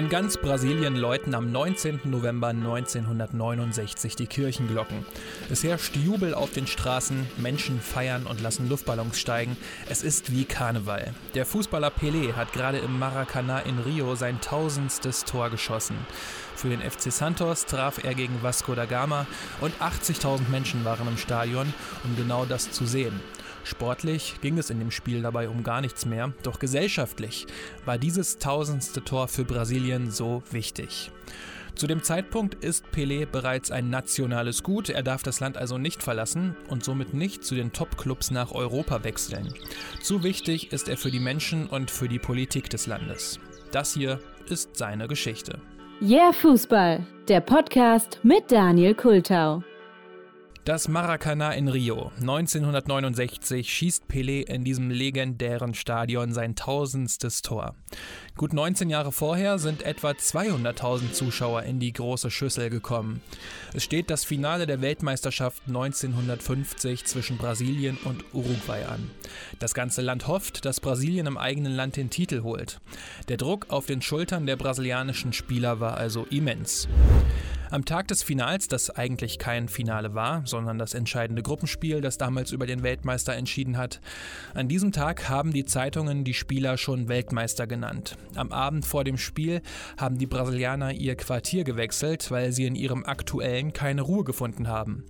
In ganz Brasilien läuten am 19. November 1969 die Kirchenglocken. Es herrscht Jubel auf den Straßen, Menschen feiern und lassen Luftballons steigen. Es ist wie Karneval. Der Fußballer Pelé hat gerade im Maracanã in Rio sein tausendstes Tor geschossen. Für den FC Santos traf er gegen Vasco da Gama und 80.000 Menschen waren im Stadion, um genau das zu sehen. Sportlich ging es in dem Spiel dabei um gar nichts mehr, doch gesellschaftlich war dieses tausendste Tor für Brasilien so wichtig. Zu dem Zeitpunkt ist Pelé bereits ein nationales Gut, er darf das Land also nicht verlassen und somit nicht zu den Top-Clubs nach Europa wechseln. Zu wichtig ist er für die Menschen und für die Politik des Landes. Das hier ist seine Geschichte. Yeah Fußball, der Podcast mit Daniel Kultau. Das Maracanã in Rio. 1969 schießt Pelé in diesem legendären Stadion sein tausendstes Tor. Gut 19 Jahre vorher sind etwa 200.000 Zuschauer in die große Schüssel gekommen. Es steht das Finale der Weltmeisterschaft 1950 zwischen Brasilien und Uruguay an. Das ganze Land hofft, dass Brasilien im eigenen Land den Titel holt. Der Druck auf den Schultern der brasilianischen Spieler war also immens. Am Tag des Finals, das eigentlich kein Finale war, sondern das entscheidende Gruppenspiel, das damals über den Weltmeister entschieden hat, an diesem Tag haben die Zeitungen die Spieler schon Weltmeister genannt. Am Abend vor dem Spiel haben die Brasilianer ihr Quartier gewechselt, weil sie in ihrem aktuellen keine Ruhe gefunden haben.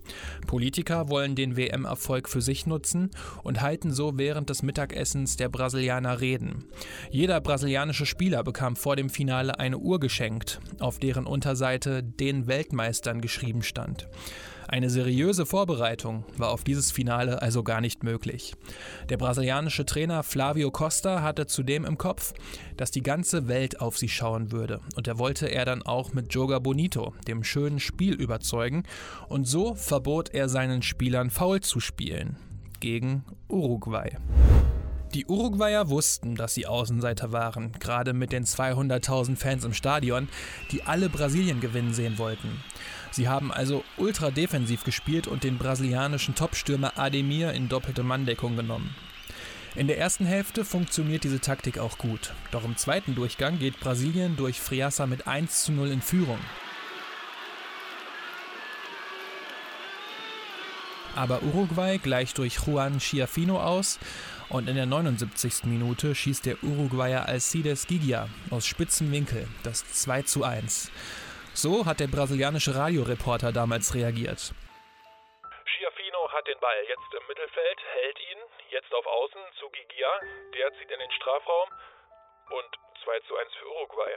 Politiker wollen den WM-Erfolg für sich nutzen und halten so während des Mittagessens der Brasilianer Reden. Jeder brasilianische Spieler bekam vor dem Finale eine Uhr geschenkt, auf deren Unterseite den Weltmeistern geschrieben stand. Eine seriöse Vorbereitung war auf dieses Finale also gar nicht möglich. Der brasilianische Trainer Flavio Costa hatte zudem im Kopf, dass die ganze Welt auf sie schauen würde und er wollte er dann auch mit Joga Bonito, dem schönen Spiel, überzeugen und so verbot er seinen Spielern faul zu spielen gegen Uruguay. Die Uruguayer wussten, dass sie Außenseiter waren, gerade mit den 200.000 Fans im Stadion, die alle Brasilien gewinnen sehen wollten. Sie haben also ultra defensiv gespielt und den brasilianischen Topstürmer Ademir in doppelte Manndeckung genommen. In der ersten Hälfte funktioniert diese Taktik auch gut, doch im zweiten Durchgang geht Brasilien durch Friassa mit 1 zu 0 in Führung. Aber Uruguay gleicht durch Juan Chiafino aus und in der 79. Minute schießt der Uruguayer Alcides Gigia aus spitzem Winkel das 2 zu 1. So hat der brasilianische Radioreporter damals reagiert. Chiafino hat den Ball jetzt im Mittelfeld, hält ihn, jetzt auf Außen zu Gigia, der zieht in den Strafraum und 2 zu 1 für Uruguay.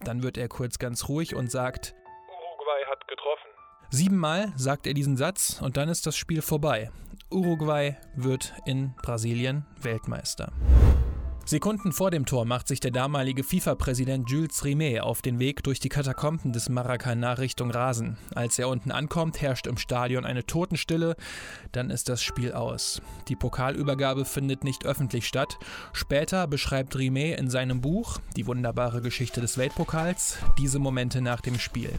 Dann wird er kurz ganz ruhig und sagt, Uruguay hat getroffen. Siebenmal sagt er diesen Satz und dann ist das Spiel vorbei. Uruguay wird in Brasilien Weltmeister. Sekunden vor dem Tor macht sich der damalige FIFA-Präsident Jules Rimet auf den Weg durch die Katakomben des Maracanã Richtung Rasen. Als er unten ankommt, herrscht im Stadion eine Totenstille, dann ist das Spiel aus. Die Pokalübergabe findet nicht öffentlich statt. Später beschreibt Rimet in seinem Buch Die wunderbare Geschichte des Weltpokals diese Momente nach dem Spiel.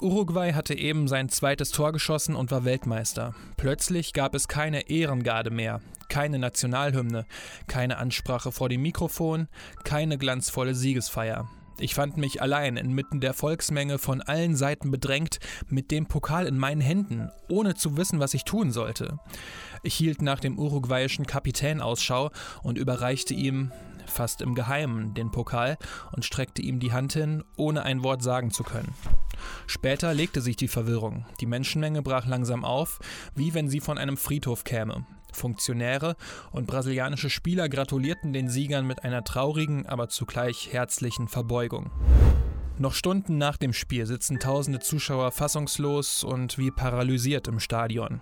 Uruguay hatte eben sein zweites Tor geschossen und war Weltmeister. Plötzlich gab es keine Ehrengarde mehr, keine Nationalhymne, keine Ansprache vor dem Mikrofon, keine glanzvolle Siegesfeier. Ich fand mich allein inmitten der Volksmenge von allen Seiten bedrängt, mit dem Pokal in meinen Händen, ohne zu wissen, was ich tun sollte. Ich hielt nach dem uruguayischen Kapitän Ausschau und überreichte ihm, fast im Geheimen, den Pokal und streckte ihm die Hand hin, ohne ein Wort sagen zu können. Später legte sich die Verwirrung. Die Menschenmenge brach langsam auf, wie wenn sie von einem Friedhof käme. Funktionäre und brasilianische Spieler gratulierten den Siegern mit einer traurigen, aber zugleich herzlichen Verbeugung. Noch Stunden nach dem Spiel sitzen tausende Zuschauer fassungslos und wie paralysiert im Stadion.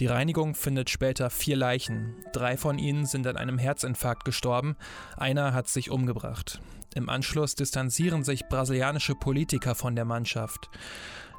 Die Reinigung findet später vier Leichen. Drei von ihnen sind an einem Herzinfarkt gestorben, einer hat sich umgebracht. Im Anschluss distanzieren sich brasilianische Politiker von der Mannschaft.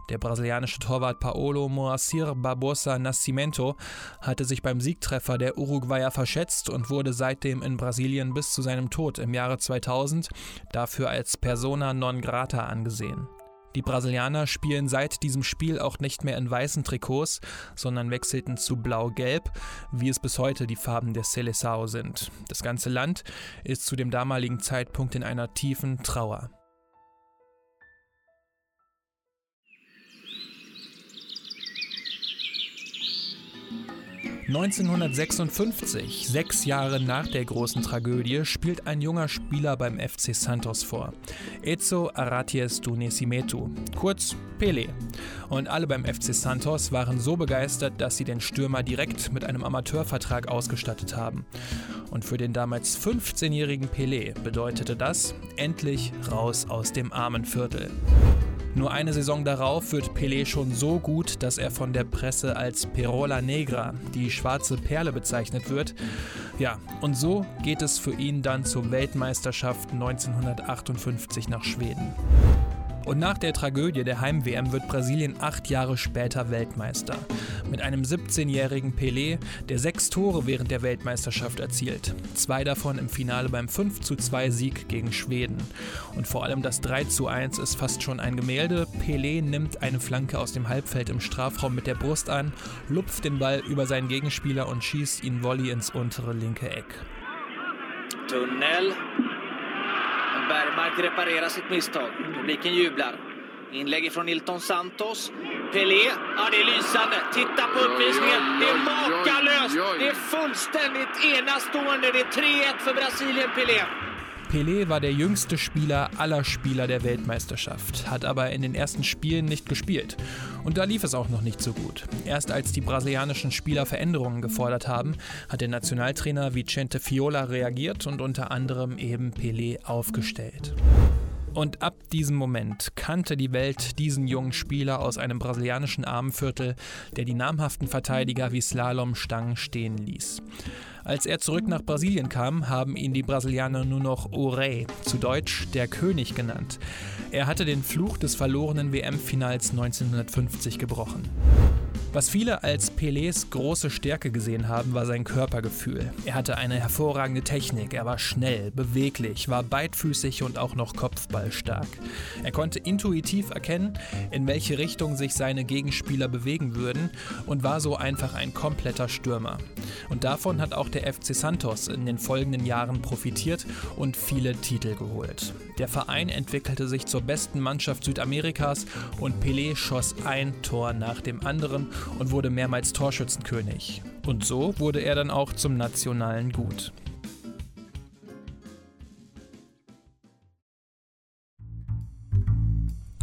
Der brasilianische Torwart Paolo Moacir Barbosa Nascimento hatte sich beim Siegtreffer der Uruguayer verschätzt und wurde seitdem in Brasilien bis zu seinem Tod im Jahre 2000 dafür als persona non grata angesehen. Die Brasilianer spielen seit diesem Spiel auch nicht mehr in weißen Trikots, sondern wechselten zu blau-gelb, wie es bis heute die Farben der Seleção sind. Das ganze Land ist zu dem damaligen Zeitpunkt in einer tiefen Trauer. 1956, sechs Jahre nach der großen Tragödie, spielt ein junger Spieler beim FC Santos vor. Ezo Araties do Nascimento, kurz Pele. Und alle beim FC Santos waren so begeistert, dass sie den Stürmer direkt mit einem Amateurvertrag ausgestattet haben. Und für den damals 15-jährigen Pelé bedeutete das endlich raus aus dem armen Viertel. Nur eine Saison darauf wird Pelé schon so gut, dass er von der Presse als Perola Negra, die schwarze Perle, bezeichnet wird. Ja, und so geht es für ihn dann zur Weltmeisterschaft 1958 nach Schweden. Und nach der Tragödie der Heim-WM wird Brasilien acht Jahre später Weltmeister. Mit einem 17-jährigen Pelé, der sechs Tore während der Weltmeisterschaft erzielt. Zwei davon im Finale beim 52 Sieg gegen Schweden. Und vor allem das 3:1 ist fast schon ein Gemälde. Pelé nimmt eine Flanke aus dem Halbfeld im Strafraum mit der Brust an, lupft den Ball über seinen Gegenspieler und schießt ihn Volley ins untere linke Eck. Tunnel Bergmark reparerar sitt misstag. Publiken jublar. Inlägg från Nilton Santos. Pelé. Ja, det är lysande. Titta på uppvisningen. Det är makalöst. Det är fullständigt enastående. Det är 3-1 för Brasilien, Pelé. Pelé war der jüngste Spieler aller Spieler der Weltmeisterschaft, hat aber in den ersten Spielen nicht gespielt. Und da lief es auch noch nicht so gut. Erst als die brasilianischen Spieler Veränderungen gefordert haben, hat der Nationaltrainer Vicente Fiola reagiert und unter anderem eben Pelé aufgestellt. Und ab diesem Moment kannte die Welt diesen jungen Spieler aus einem brasilianischen Armenviertel, der die namhaften Verteidiger wie Slalom Stangen stehen ließ. Als er zurück nach Brasilien kam, haben ihn die Brasilianer nur noch Orey, zu Deutsch der König genannt. Er hatte den Fluch des verlorenen WM-Finals 1950 gebrochen. Was viele als Pelés große Stärke gesehen haben, war sein Körpergefühl. Er hatte eine hervorragende Technik, er war schnell, beweglich, war beidfüßig und auch noch kopfballstark. Er konnte intuitiv erkennen, in welche Richtung sich seine Gegenspieler bewegen würden und war so einfach ein kompletter Stürmer. Und davon hat auch der FC Santos in den folgenden Jahren profitiert und viele Titel geholt. Der Verein entwickelte sich zur besten Mannschaft Südamerikas und Pelé schoss ein Tor nach dem anderen und wurde mehrmals Torschützenkönig. Und so wurde er dann auch zum nationalen Gut.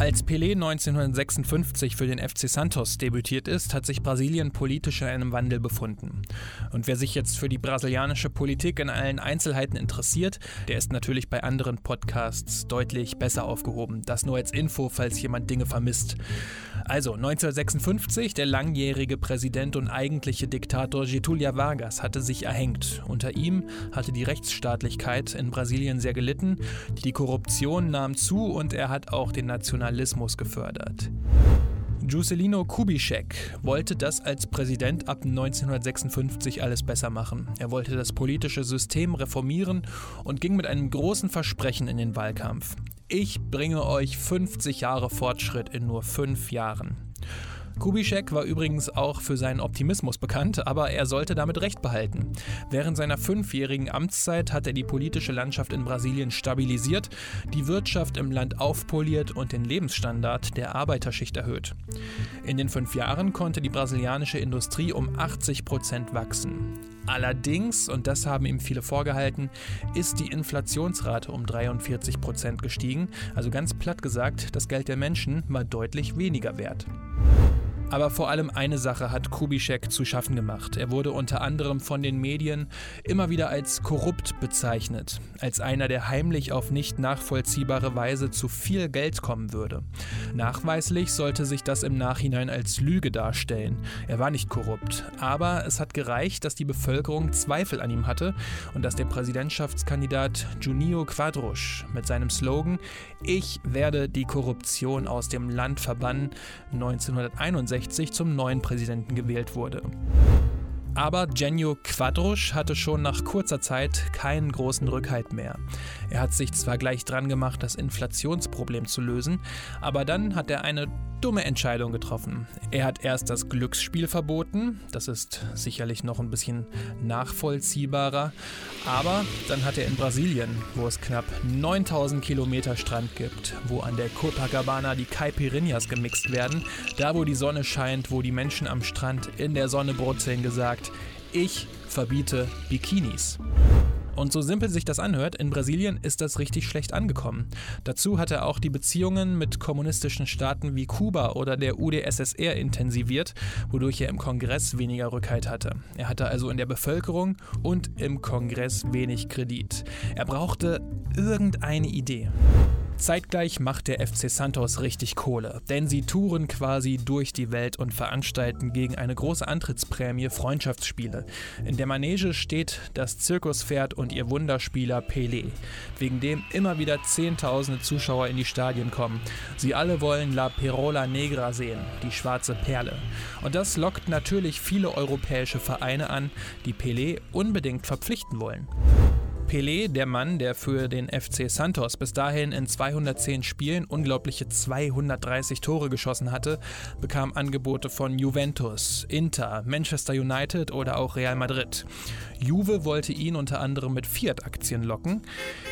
Als Pelé 1956 für den FC Santos debütiert ist, hat sich Brasilien politisch in einem Wandel befunden. Und wer sich jetzt für die brasilianische Politik in allen Einzelheiten interessiert, der ist natürlich bei anderen Podcasts deutlich besser aufgehoben. Das nur als Info, falls jemand Dinge vermisst. Also 1956, der langjährige Präsident und eigentliche Diktator Getúlio Vargas hatte sich erhängt. Unter ihm hatte die Rechtsstaatlichkeit in Brasilien sehr gelitten, die Korruption nahm zu und er hat auch den Nationalismus Nationalismus gefördert. Juscelino Kubitschek wollte das als Präsident ab 1956 alles besser machen. Er wollte das politische System reformieren und ging mit einem großen Versprechen in den Wahlkampf. Ich bringe euch 50 Jahre Fortschritt in nur fünf Jahren. Kubitschek war übrigens auch für seinen Optimismus bekannt, aber er sollte damit Recht behalten. Während seiner fünfjährigen Amtszeit hat er die politische Landschaft in Brasilien stabilisiert, die Wirtschaft im Land aufpoliert und den Lebensstandard der Arbeiterschicht erhöht. In den fünf Jahren konnte die brasilianische Industrie um 80 Prozent wachsen. Allerdings, und das haben ihm viele vorgehalten, ist die Inflationsrate um 43 Prozent gestiegen. Also ganz platt gesagt, das Geld der Menschen war deutlich weniger wert. Aber vor allem eine Sache hat Kubitschek zu schaffen gemacht. Er wurde unter anderem von den Medien immer wieder als korrupt bezeichnet, als einer, der heimlich auf nicht nachvollziehbare Weise zu viel Geld kommen würde. Nachweislich sollte sich das im Nachhinein als Lüge darstellen. Er war nicht korrupt, aber es hat gereicht, dass die Bevölkerung Zweifel an ihm hatte und dass der Präsidentschaftskandidat Junio Quadros mit seinem Slogan Ich werde die Korruption aus dem Land verbannen 1961 zum neuen Präsidenten gewählt wurde. Aber Genio Quadrusch hatte schon nach kurzer Zeit keinen großen Rückhalt mehr. Er hat sich zwar gleich dran gemacht, das Inflationsproblem zu lösen, aber dann hat er eine dumme Entscheidung getroffen. Er hat erst das Glücksspiel verboten, das ist sicherlich noch ein bisschen nachvollziehbarer, aber dann hat er in Brasilien, wo es knapp 9000 Kilometer Strand gibt, wo an der Copacabana die Caipirinhas gemixt werden, da wo die Sonne scheint, wo die Menschen am Strand in der Sonne brutzeln, gesagt, ich verbiete Bikinis. Und so simpel sich das anhört, in Brasilien ist das richtig schlecht angekommen. Dazu hat er auch die Beziehungen mit kommunistischen Staaten wie Kuba oder der UdSSR intensiviert, wodurch er im Kongress weniger Rückhalt hatte. Er hatte also in der Bevölkerung und im Kongress wenig Kredit. Er brauchte irgendeine Idee. Zeitgleich macht der FC Santos richtig Kohle, denn sie touren quasi durch die Welt und veranstalten gegen eine große Antrittsprämie Freundschaftsspiele. In der Manege steht das Zirkuspferd und ihr Wunderspieler Pelé, wegen dem immer wieder Zehntausende Zuschauer in die Stadien kommen. Sie alle wollen La Perola Negra sehen, die schwarze Perle. Und das lockt natürlich viele europäische Vereine an, die Pelé unbedingt verpflichten wollen. Pelé, der Mann, der für den FC Santos bis dahin in 210 Spielen unglaubliche 230 Tore geschossen hatte, bekam Angebote von Juventus, Inter, Manchester United oder auch Real Madrid. Juve wollte ihn unter anderem mit Fiat-Aktien locken.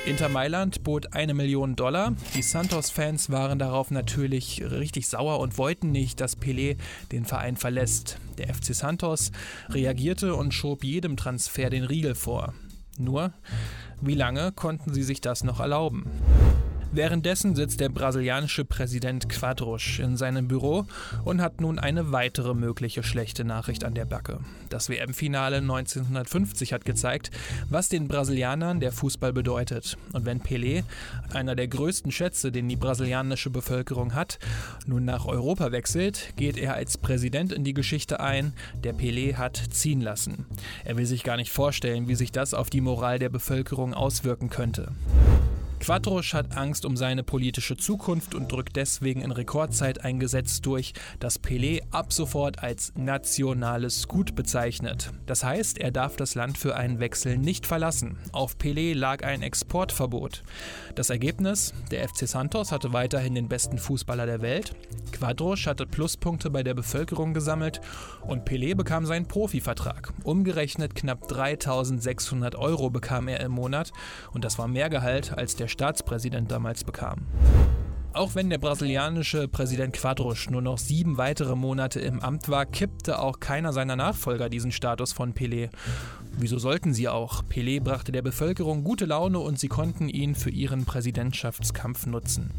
Inter Mailand bot eine Million Dollar. Die Santos-Fans waren darauf natürlich richtig sauer und wollten nicht, dass Pelé den Verein verlässt. Der FC Santos reagierte und schob jedem Transfer den Riegel vor. Nur, wie lange konnten sie sich das noch erlauben? Währenddessen sitzt der brasilianische Präsident Quadrusch in seinem Büro und hat nun eine weitere mögliche schlechte Nachricht an der Backe. Das WM-Finale 1950 hat gezeigt, was den Brasilianern der Fußball bedeutet. Und wenn Pelé, einer der größten Schätze, den die brasilianische Bevölkerung hat, nun nach Europa wechselt, geht er als Präsident in die Geschichte ein, der Pelé hat ziehen lassen. Er will sich gar nicht vorstellen, wie sich das auf die Moral der Bevölkerung auswirken könnte. Quadrusch hat Angst um seine politische Zukunft und drückt deswegen in Rekordzeit ein Gesetz durch, das Pelé ab sofort als nationales Gut bezeichnet. Das heißt, er darf das Land für einen Wechsel nicht verlassen. Auf Pelé lag ein Exportverbot. Das Ergebnis? Der FC Santos hatte weiterhin den besten Fußballer der Welt, Quadrusch hatte Pluspunkte bei der Bevölkerung gesammelt und Pelé bekam seinen Profivertrag. Umgerechnet knapp 3600 Euro bekam er im Monat und das war mehr Gehalt als der der Staatspräsident damals bekam. Auch wenn der brasilianische Präsident Quadros nur noch sieben weitere Monate im Amt war, kippte auch keiner seiner Nachfolger diesen Status von Pelé. Wieso sollten sie auch? Pelé brachte der Bevölkerung gute Laune und sie konnten ihn für ihren Präsidentschaftskampf nutzen.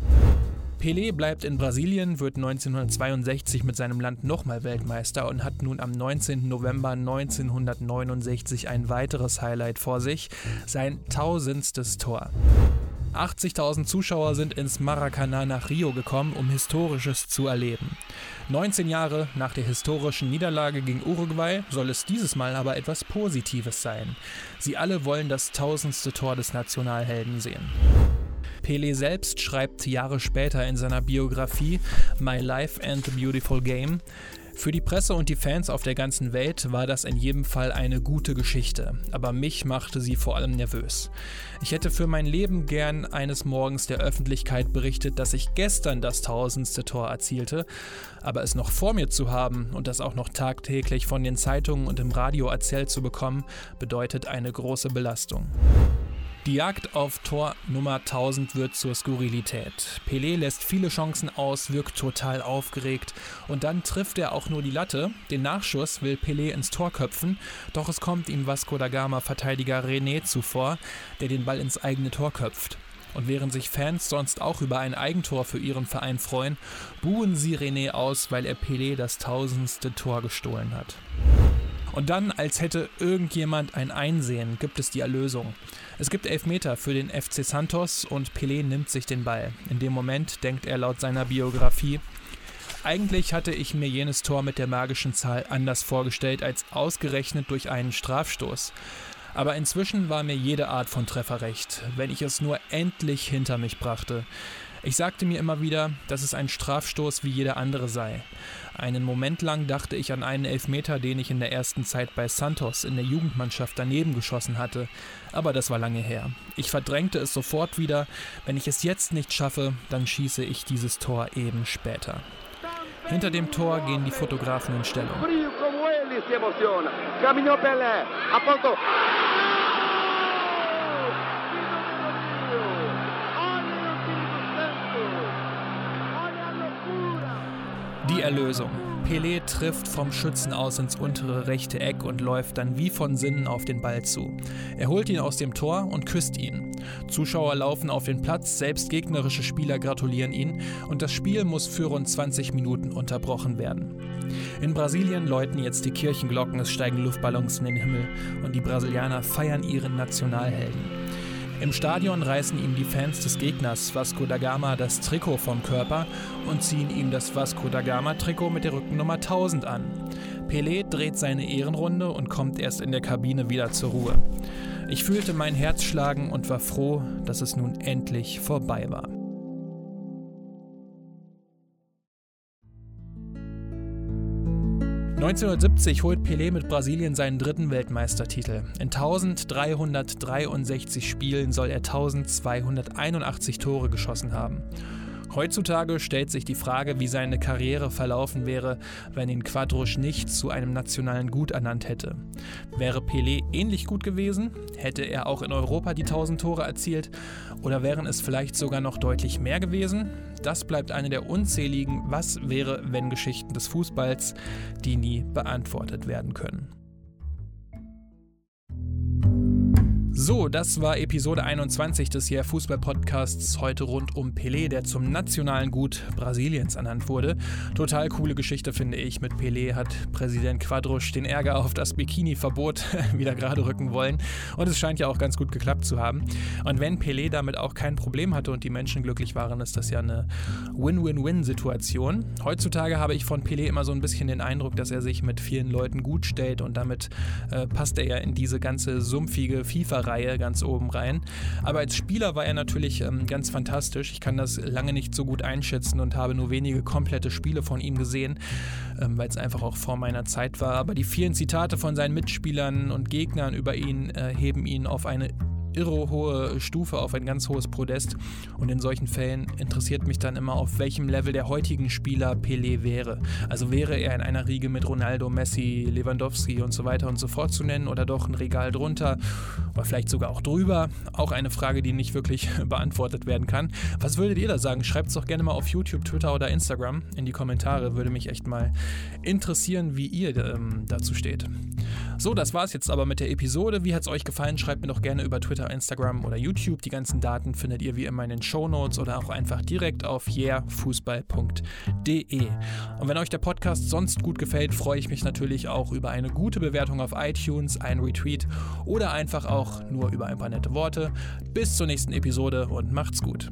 Pelé bleibt in Brasilien, wird 1962 mit seinem Land nochmal Weltmeister und hat nun am 19. November 1969 ein weiteres Highlight vor sich, sein tausendstes Tor. 80.000 Zuschauer sind ins Maracanã nach Rio gekommen, um Historisches zu erleben. 19 Jahre nach der historischen Niederlage gegen Uruguay soll es dieses Mal aber etwas Positives sein. Sie alle wollen das tausendste Tor des Nationalhelden sehen. Pele selbst schreibt Jahre später in seiner Biografie My Life and the Beautiful Game, für die Presse und die Fans auf der ganzen Welt war das in jedem Fall eine gute Geschichte, aber mich machte sie vor allem nervös. Ich hätte für mein Leben gern eines Morgens der Öffentlichkeit berichtet, dass ich gestern das tausendste Tor erzielte, aber es noch vor mir zu haben und das auch noch tagtäglich von den Zeitungen und im Radio erzählt zu bekommen, bedeutet eine große Belastung. Die Jagd auf Tor Nummer 1000 wird zur Skurrilität. Pelé lässt viele Chancen aus, wirkt total aufgeregt und dann trifft er auch nur die Latte. Den Nachschuss will Pelé ins Tor köpfen, doch es kommt ihm Vasco da Gama Verteidiger René zuvor, der den Ball ins eigene Tor köpft. Und während sich Fans sonst auch über ein Eigentor für ihren Verein freuen, buhen sie René aus, weil er Pelé das tausendste Tor gestohlen hat. Und dann, als hätte irgendjemand ein Einsehen, gibt es die Erlösung. Es gibt Elfmeter für den FC Santos und Pelé nimmt sich den Ball. In dem Moment denkt er laut seiner Biografie, eigentlich hatte ich mir jenes Tor mit der magischen Zahl anders vorgestellt als ausgerechnet durch einen Strafstoß. Aber inzwischen war mir jede Art von Treffer recht, wenn ich es nur endlich hinter mich brachte. Ich sagte mir immer wieder, dass es ein Strafstoß wie jeder andere sei. Einen Moment lang dachte ich an einen Elfmeter, den ich in der ersten Zeit bei Santos in der Jugendmannschaft daneben geschossen hatte, aber das war lange her. Ich verdrängte es sofort wieder, wenn ich es jetzt nicht schaffe, dann schieße ich dieses Tor eben später. Hinter dem Tor gehen die Fotografen in Stellung. Die Erlösung. Pelé trifft vom Schützen aus ins untere rechte Eck und läuft dann wie von Sinnen auf den Ball zu. Er holt ihn aus dem Tor und küsst ihn. Zuschauer laufen auf den Platz, selbst gegnerische Spieler gratulieren ihn und das Spiel muss für rund 20 Minuten unterbrochen werden. In Brasilien läuten jetzt die Kirchenglocken, es steigen Luftballons in den Himmel und die Brasilianer feiern ihren Nationalhelden. Im Stadion reißen ihm die Fans des Gegners Vasco da Gama das Trikot vom Körper und ziehen ihm das Vasco da Gama Trikot mit der Rückennummer 1000 an. Pelé dreht seine Ehrenrunde und kommt erst in der Kabine wieder zur Ruhe. Ich fühlte mein Herz schlagen und war froh, dass es nun endlich vorbei war. 1970 holt Pelé mit Brasilien seinen dritten Weltmeistertitel. In 1363 Spielen soll er 1281 Tore geschossen haben. Heutzutage stellt sich die Frage, wie seine Karriere verlaufen wäre, wenn ihn Quadrusch nicht zu einem nationalen Gut ernannt hätte. Wäre Pelé ähnlich gut gewesen? Hätte er auch in Europa die 1000 Tore erzielt? Oder wären es vielleicht sogar noch deutlich mehr gewesen? Das bleibt eine der unzähligen Was wäre, wenn Geschichten des Fußballs, die nie beantwortet werden können. So, das war Episode 21 des Jahr Fußball Podcasts heute rund um Pelé, der zum nationalen Gut Brasiliens ernannt wurde. Total coole Geschichte finde ich. Mit Pelé hat Präsident Quadrusch den Ärger auf das Bikini-Verbot wieder gerade rücken wollen und es scheint ja auch ganz gut geklappt zu haben. Und wenn Pelé damit auch kein Problem hatte und die Menschen glücklich waren, ist das ja eine Win-Win-Win-Situation. Heutzutage habe ich von Pelé immer so ein bisschen den Eindruck, dass er sich mit vielen Leuten gut stellt und damit äh, passt er ja in diese ganze sumpfige FIFA Reihe ganz oben rein. Aber als Spieler war er natürlich ähm, ganz fantastisch. Ich kann das lange nicht so gut einschätzen und habe nur wenige komplette Spiele von ihm gesehen, ähm, weil es einfach auch vor meiner Zeit war. Aber die vielen Zitate von seinen Mitspielern und Gegnern über ihn äh, heben ihn auf eine irre hohe Stufe, auf ein ganz hohes Podest. Und in solchen Fällen interessiert mich dann immer, auf welchem Level der heutigen Spieler Pelé wäre. Also wäre er in einer Riege mit Ronaldo, Messi, Lewandowski und so weiter und so fort zu nennen oder doch ein Regal drunter oder vielleicht sogar auch drüber. Auch eine Frage, die nicht wirklich beantwortet werden kann. Was würdet ihr da sagen? Schreibt es doch gerne mal auf YouTube, Twitter oder Instagram in die Kommentare. Würde mich echt mal interessieren, wie ihr ähm, dazu steht. So, das war es jetzt aber mit der Episode. Wie hat es euch gefallen? Schreibt mir doch gerne über Twitter, Instagram oder YouTube. Die ganzen Daten findet ihr wie immer in den Show Notes oder auch einfach direkt auf yeahfußball.de. Und wenn euch der Podcast sonst gut gefällt, freue ich mich natürlich auch über eine gute Bewertung auf iTunes, ein Retweet oder einfach auch nur über ein paar nette Worte. Bis zur nächsten Episode und macht's gut.